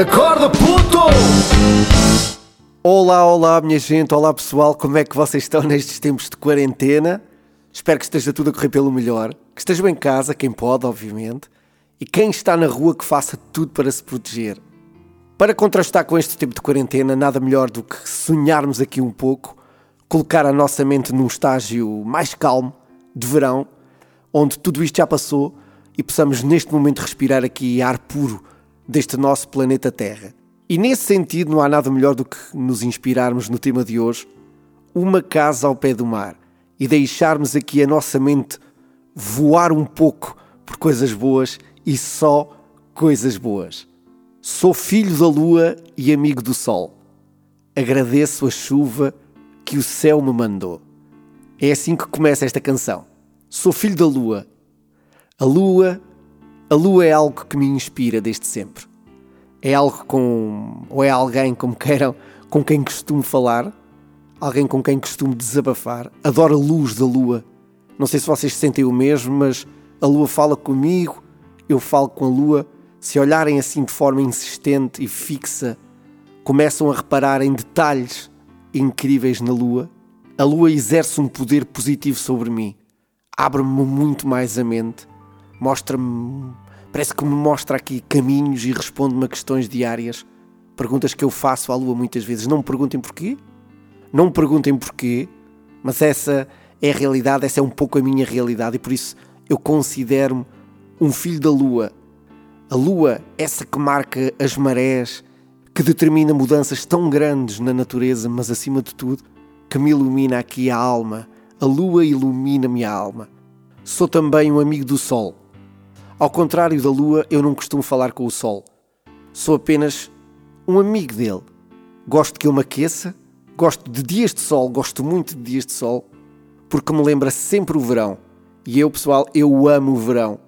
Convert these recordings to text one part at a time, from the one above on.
Acorda, puto! Olá, olá, minha gente, olá pessoal, como é que vocês estão nestes tempos de quarentena? Espero que esteja tudo a correr pelo melhor, que estejam em casa, quem pode, obviamente, e quem está na rua que faça tudo para se proteger. Para contrastar com este tempo de quarentena, nada melhor do que sonharmos aqui um pouco, colocar a nossa mente num estágio mais calmo, de verão, onde tudo isto já passou e possamos neste momento respirar aqui ar puro deste nosso planeta Terra. E nesse sentido, não há nada melhor do que nos inspirarmos no tema de hoje, uma casa ao pé do mar, e deixarmos aqui a nossa mente voar um pouco por coisas boas e só coisas boas. Sou filho da lua e amigo do sol. Agradeço a chuva que o céu me mandou. É assim que começa esta canção. Sou filho da lua. A lua, a lua é algo que me inspira desde sempre. É algo com ou é alguém como queiram, com quem costumo falar, alguém com quem costumo desabafar. Adoro a luz da lua. Não sei se vocês sentem o mesmo, mas a lua fala comigo, eu falo com a lua. Se olharem assim de forma insistente e fixa, começam a reparar em detalhes incríveis na lua. A lua exerce um poder positivo sobre mim. Abre-me muito mais a mente, mostra-me, parece que me mostra aqui caminhos e responde-me a questões diárias, perguntas que eu faço à lua muitas vezes. Não me perguntem porquê, não me perguntem porquê, mas essa é a realidade, essa é um pouco a minha realidade e por isso eu considero-me um filho da lua. A lua, essa que marca as marés, que determina mudanças tão grandes na natureza, mas acima de tudo, que me ilumina aqui a alma. A lua ilumina-me a alma. Sou também um amigo do sol. Ao contrário da lua, eu não costumo falar com o sol. Sou apenas um amigo dele. Gosto que ele me aqueça, gosto de dias de sol, gosto muito de dias de sol, porque me lembra sempre o verão. E eu, pessoal, eu amo o verão.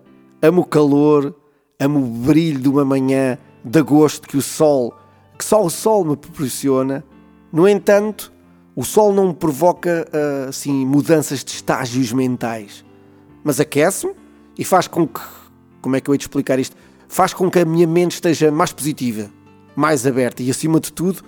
Amo o calor, amo o brilho de uma manhã de agosto que o sol, que só o sol me proporciona. No entanto, o sol não me provoca assim mudanças de estágios mentais, mas aquece-me e faz com que, como é que eu hei de explicar isto? Faz com que a minha mente esteja mais positiva, mais aberta e acima de tudo,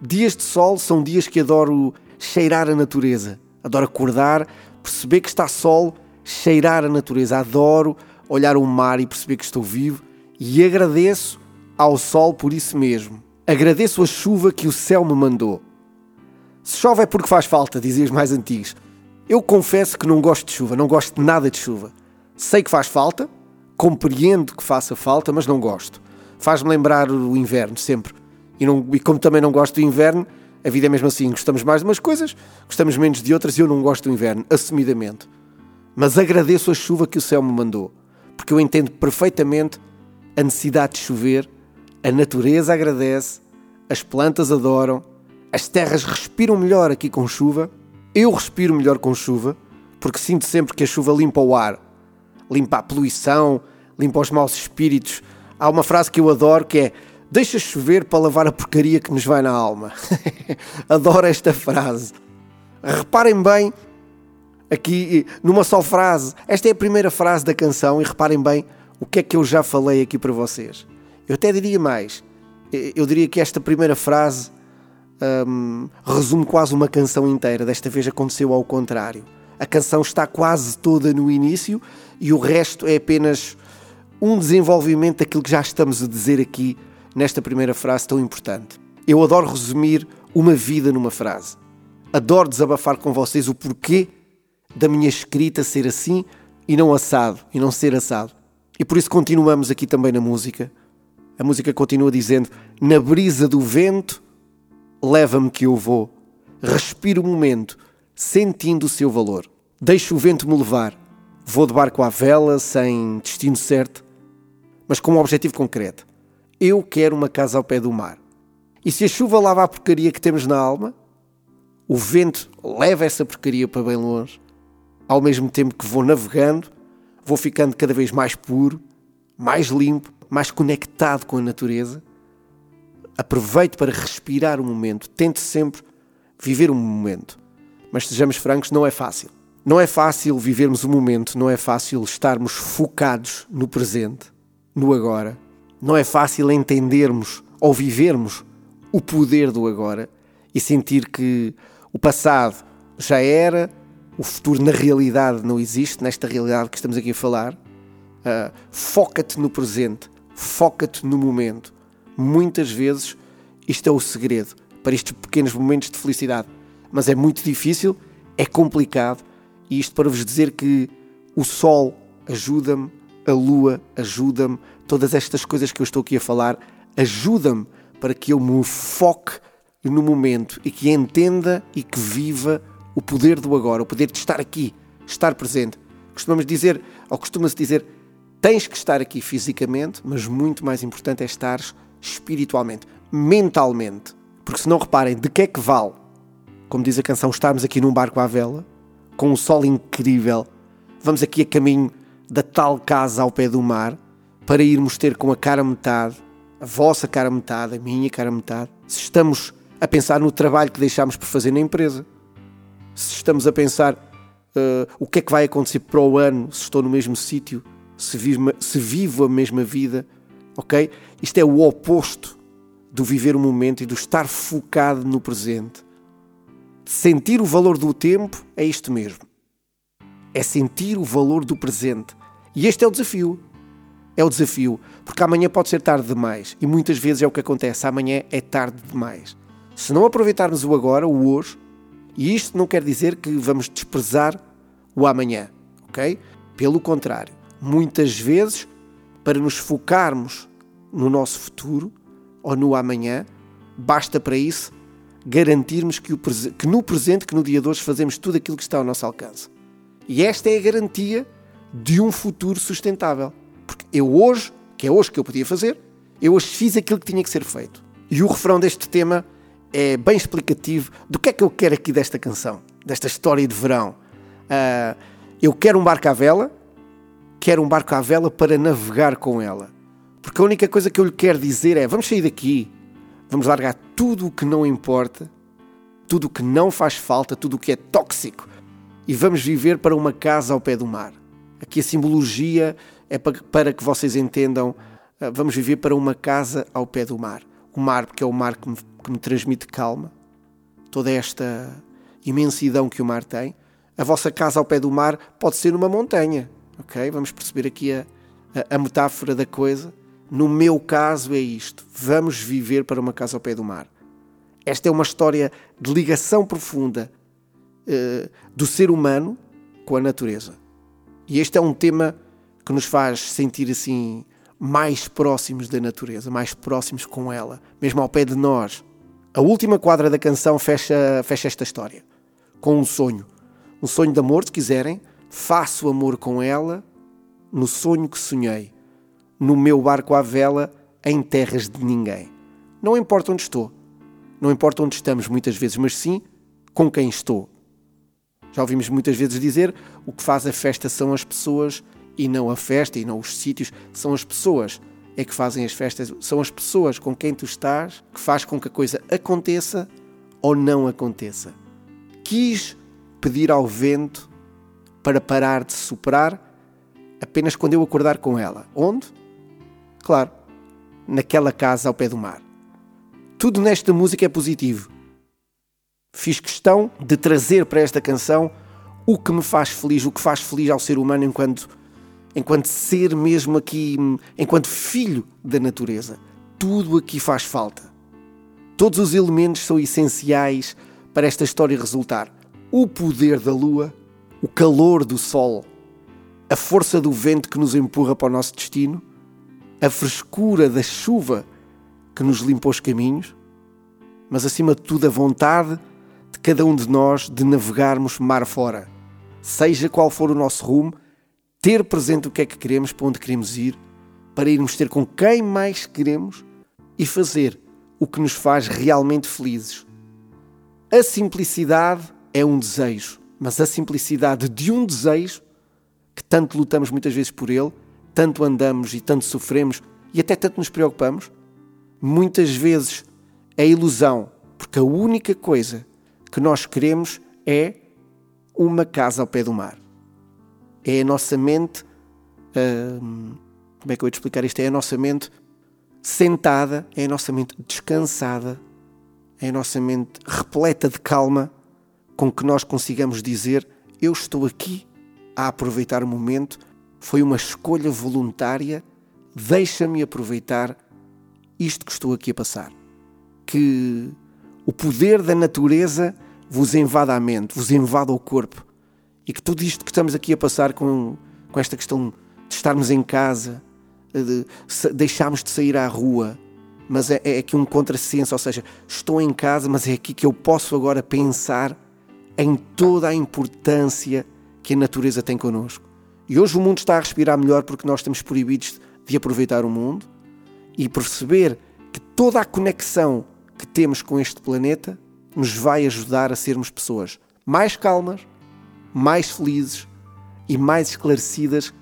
dias de sol são dias que adoro cheirar a natureza, adoro acordar, perceber que está sol, cheirar a natureza, adoro olhar o mar e perceber que estou vivo e agradeço ao sol por isso mesmo. Agradeço a chuva que o céu me mandou. Se chove é porque faz falta, diziam os mais antigos. Eu confesso que não gosto de chuva, não gosto de nada de chuva. Sei que faz falta, compreendo que faça falta, mas não gosto. Faz-me lembrar o inverno, sempre. E, não, e como também não gosto do inverno, a vida é mesmo assim. Gostamos mais de umas coisas, gostamos menos de outras e eu não gosto do inverno, assumidamente. Mas agradeço a chuva que o céu me mandou, porque eu entendo perfeitamente a necessidade de chover, a natureza agradece, as plantas adoram, as terras respiram melhor aqui com chuva, eu respiro melhor com chuva, porque sinto sempre que a chuva limpa o ar, limpa a poluição, limpa os maus espíritos. Há uma frase que eu adoro que é: Deixa chover para lavar a porcaria que nos vai na alma. adoro esta frase. Reparem bem, aqui numa só frase, esta é a primeira frase da canção, e reparem bem o que é que eu já falei aqui para vocês. Eu até diria mais, eu diria que esta primeira frase um, resume quase uma canção inteira. Desta vez aconteceu ao contrário. A canção está quase toda no início e o resto é apenas um desenvolvimento daquilo que já estamos a dizer aqui nesta primeira frase tão importante. Eu adoro resumir uma vida numa frase. Adoro desabafar com vocês o porquê da minha escrita ser assim e não assado, e não ser assado. E por isso continuamos aqui também na música. A música continua dizendo: Na brisa do vento leva-me que eu vou. Respiro o momento, sentindo o seu valor. Deixo o vento me levar. Vou de barco à vela, sem destino certo, mas com um objetivo concreto. Eu quero uma casa ao pé do mar. E se a chuva lava a porcaria que temos na alma, o vento leva essa porcaria para bem longe, ao mesmo tempo que vou navegando, vou ficando cada vez mais puro, mais limpo, mais conectado com a natureza Aproveite para respirar o momento. Tente sempre viver um momento. Mas sejamos francos, não é fácil. Não é fácil vivermos o momento, não é fácil estarmos focados no presente, no agora. Não é fácil entendermos ou vivermos o poder do agora e sentir que o passado já era, o futuro na realidade não existe, nesta realidade que estamos aqui a falar. Uh, foca-te no presente, foca-te no momento. Muitas vezes isto é o segredo para estes pequenos momentos de felicidade. Mas é muito difícil, é complicado, e isto para vos dizer que o sol ajuda-me, a lua ajuda-me, todas estas coisas que eu estou aqui a falar ajuda-me para que eu me foque no momento e que entenda e que viva o poder do agora, o poder de estar aqui, estar presente. Costumamos dizer, ou costuma-se dizer, tens que estar aqui fisicamente, mas muito mais importante é estar espiritualmente, mentalmente. Porque se não reparem, de que é que vale, como diz a canção, estarmos aqui num barco à vela, com um sol incrível, vamos aqui a caminho da tal casa ao pé do mar, para irmos ter com a cara metade, a vossa cara metade, a minha cara metade, se estamos a pensar no trabalho que deixámos por fazer na empresa, se estamos a pensar uh, o que é que vai acontecer para o ano, se estou no mesmo sítio, se se vivo a mesma vida, ok? Isto é o oposto do viver o momento e do estar focado no presente. Sentir o valor do tempo é isto mesmo. É sentir o valor do presente. E este é o desafio. É o desafio, porque amanhã pode ser tarde demais e muitas vezes é o que acontece. Amanhã é tarde demais. Se não aproveitarmos o agora, o hoje, e isto não quer dizer que vamos desprezar o amanhã, ok? Pelo contrário, muitas vezes, para nos focarmos no nosso futuro ou no amanhã, basta para isso garantirmos que, o, que no presente, que no dia de hoje, fazemos tudo aquilo que está ao nosso alcance. E esta é a garantia de um futuro sustentável. Porque eu hoje, que é hoje que eu podia fazer, eu hoje fiz aquilo que tinha que ser feito. E o refrão deste tema é bem explicativo do que é que eu quero aqui desta canção, desta história de verão. Uh, eu quero um barco à vela, quero um barco à vela para navegar com ela. Porque a única coisa que eu lhe quero dizer é: vamos sair daqui, vamos largar tudo o que não importa, tudo o que não faz falta, tudo o que é tóxico e vamos viver para uma casa ao pé do mar. Aqui a simbologia é para que vocês entendam: ah, vamos viver para uma casa ao pé do mar. O mar, porque é o mar que me, que me transmite calma, toda esta imensidão que o mar tem. A vossa casa ao pé do mar pode ser numa montanha, ok? Vamos perceber aqui a, a, a metáfora da coisa. No meu caso é isto: vamos viver para uma casa ao pé do mar. Esta é uma história de ligação profunda uh, do ser humano com a natureza. E este é um tema que nos faz sentir assim mais próximos da natureza, mais próximos com ela, mesmo ao pé de nós. A última quadra da canção fecha, fecha esta história com um sonho. Um sonho de amor, se quiserem. Faço amor com ela no sonho que sonhei no meu barco à vela em terras de ninguém. Não importa onde estou, não importa onde estamos muitas vezes, mas sim com quem estou. Já ouvimos muitas vezes dizer o que faz a festa são as pessoas e não a festa e não os sítios, são as pessoas é que fazem as festas, são as pessoas com quem tu estás que faz com que a coisa aconteça ou não aconteça. Quis pedir ao vento para parar de soprar apenas quando eu acordar com ela. Onde? Claro, naquela casa ao pé do mar. Tudo nesta música é positivo. Fiz questão de trazer para esta canção o que me faz feliz, o que faz feliz ao ser humano enquanto, enquanto ser mesmo aqui, enquanto filho da natureza. Tudo aqui faz falta. Todos os elementos são essenciais para esta história resultar. O poder da lua, o calor do sol, a força do vento que nos empurra para o nosso destino, a frescura da chuva que nos limpa os caminhos, mas acima de tudo a vontade de cada um de nós de navegarmos mar fora. Seja qual for o nosso rumo, ter presente o que é que queremos, para onde queremos ir, para irmos ter com quem mais queremos e fazer o que nos faz realmente felizes. A simplicidade é um desejo, mas a simplicidade de um desejo, que tanto lutamos muitas vezes por ele, tanto andamos e tanto sofremos e até tanto nos preocupamos, muitas vezes é ilusão, porque a única coisa que nós queremos é uma casa ao pé do mar. É a nossa mente. Hum, como é que eu vou te explicar isto? É a nossa mente sentada, é a nossa mente descansada, é a nossa mente repleta de calma, com que nós consigamos dizer: Eu estou aqui a aproveitar o momento, foi uma escolha voluntária, deixa-me aproveitar isto que estou aqui a passar. Que o poder da natureza vos invada a mente, vos invada o corpo e que tudo isto que estamos aqui a passar com, com esta questão de estarmos em casa, de deixarmos de sair à rua, mas é, é aqui um contrassenso, ou seja, estou em casa, mas é aqui que eu posso agora pensar em toda a importância que a natureza tem connosco. E hoje o mundo está a respirar melhor porque nós estamos proibidos de aproveitar o mundo e perceber que toda a conexão que temos com este planeta nos vai ajudar a sermos pessoas mais calmas, mais felizes e mais esclarecidas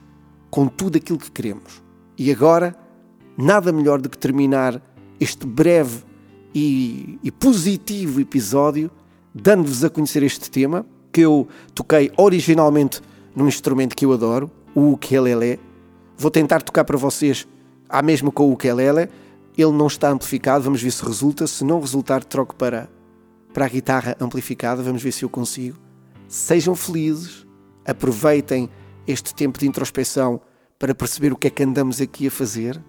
com tudo aquilo que queremos. E agora, nada melhor do que terminar este breve e, e positivo episódio dando-vos a conhecer este tema que eu toquei originalmente num instrumento que eu adoro, o ukulele. Vou tentar tocar para vocês a mesma com o ukulele. Ele não está amplificado, vamos ver se resulta. Se não resultar, troco para, para a guitarra amplificada, vamos ver se eu consigo. Sejam felizes, aproveitem este tempo de introspecção para perceber o que é que andamos aqui a fazer.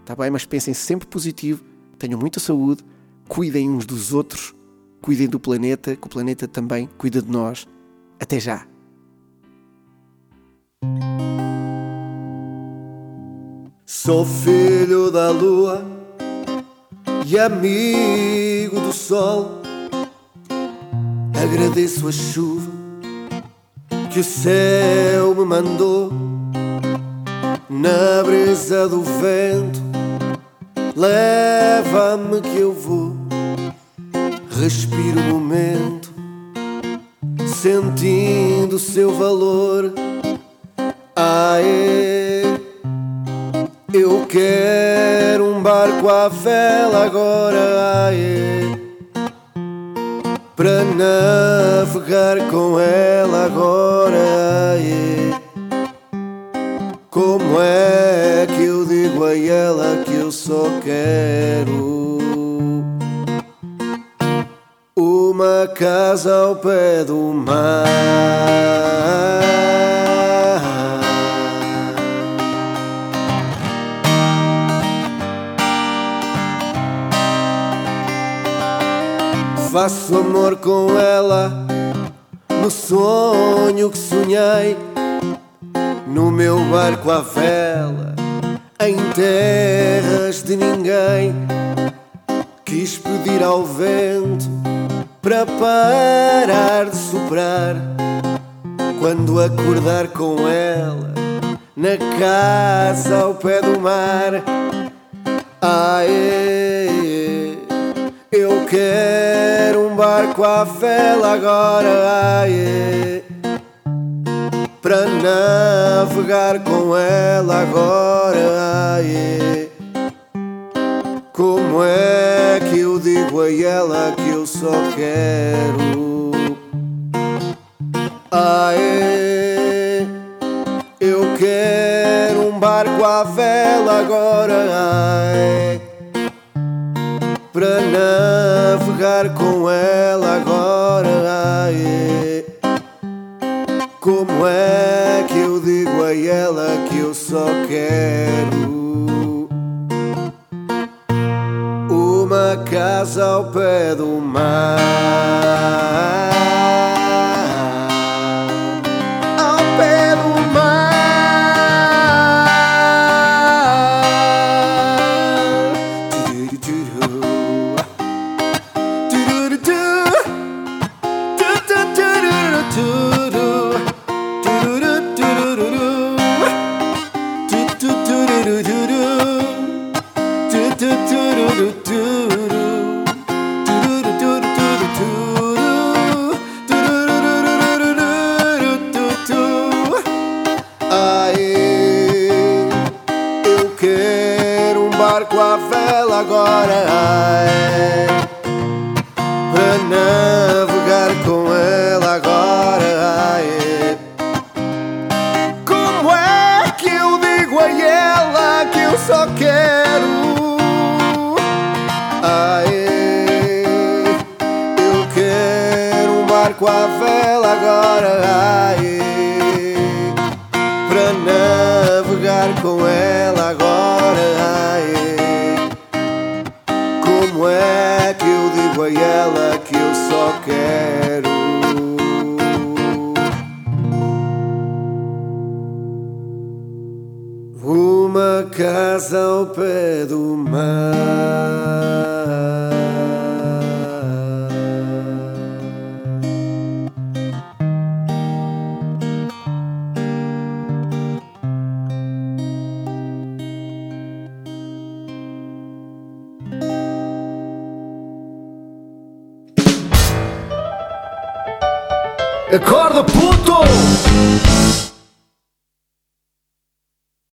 Está bem? Mas pensem sempre positivo, tenham muita saúde, cuidem uns dos outros, cuidem do planeta, que o planeta também cuida de nós. Até já! Sou filho da lua e amigo do sol. Agradeço a chuva que o céu me mandou na brisa do vento. Leva-me que eu vou, respiro o momento, sentindo seu valor. Aê, eu quero um barco à vela agora. Aê para navegar com ela agora. Yeah. Como é que eu digo a ela que eu só quero uma casa ao pé do mar? Faço amor com ela no sonho que sonhei, no meu barco à vela, em terras de ninguém. Quis pedir ao vento para parar de soprar quando acordar com ela na casa ao pé do mar. Aê, eu quero um barco à vela agora, aê, para navegar com ela agora, aê. Como é que eu digo a ela que eu só quero? Aê, eu quero um barco à vela agora, aê para navegar com ela agora. Aê. Como é que eu digo a ela que eu só quero uma casa ao pé do mar? Barco à vela agora. Aê, só quero. Aê, eu quero um barco à vela agora. Aê, pra navegar com ela agora. Aê, como é que eu digo a ela que eu só quero? Uma casa ao pé do mar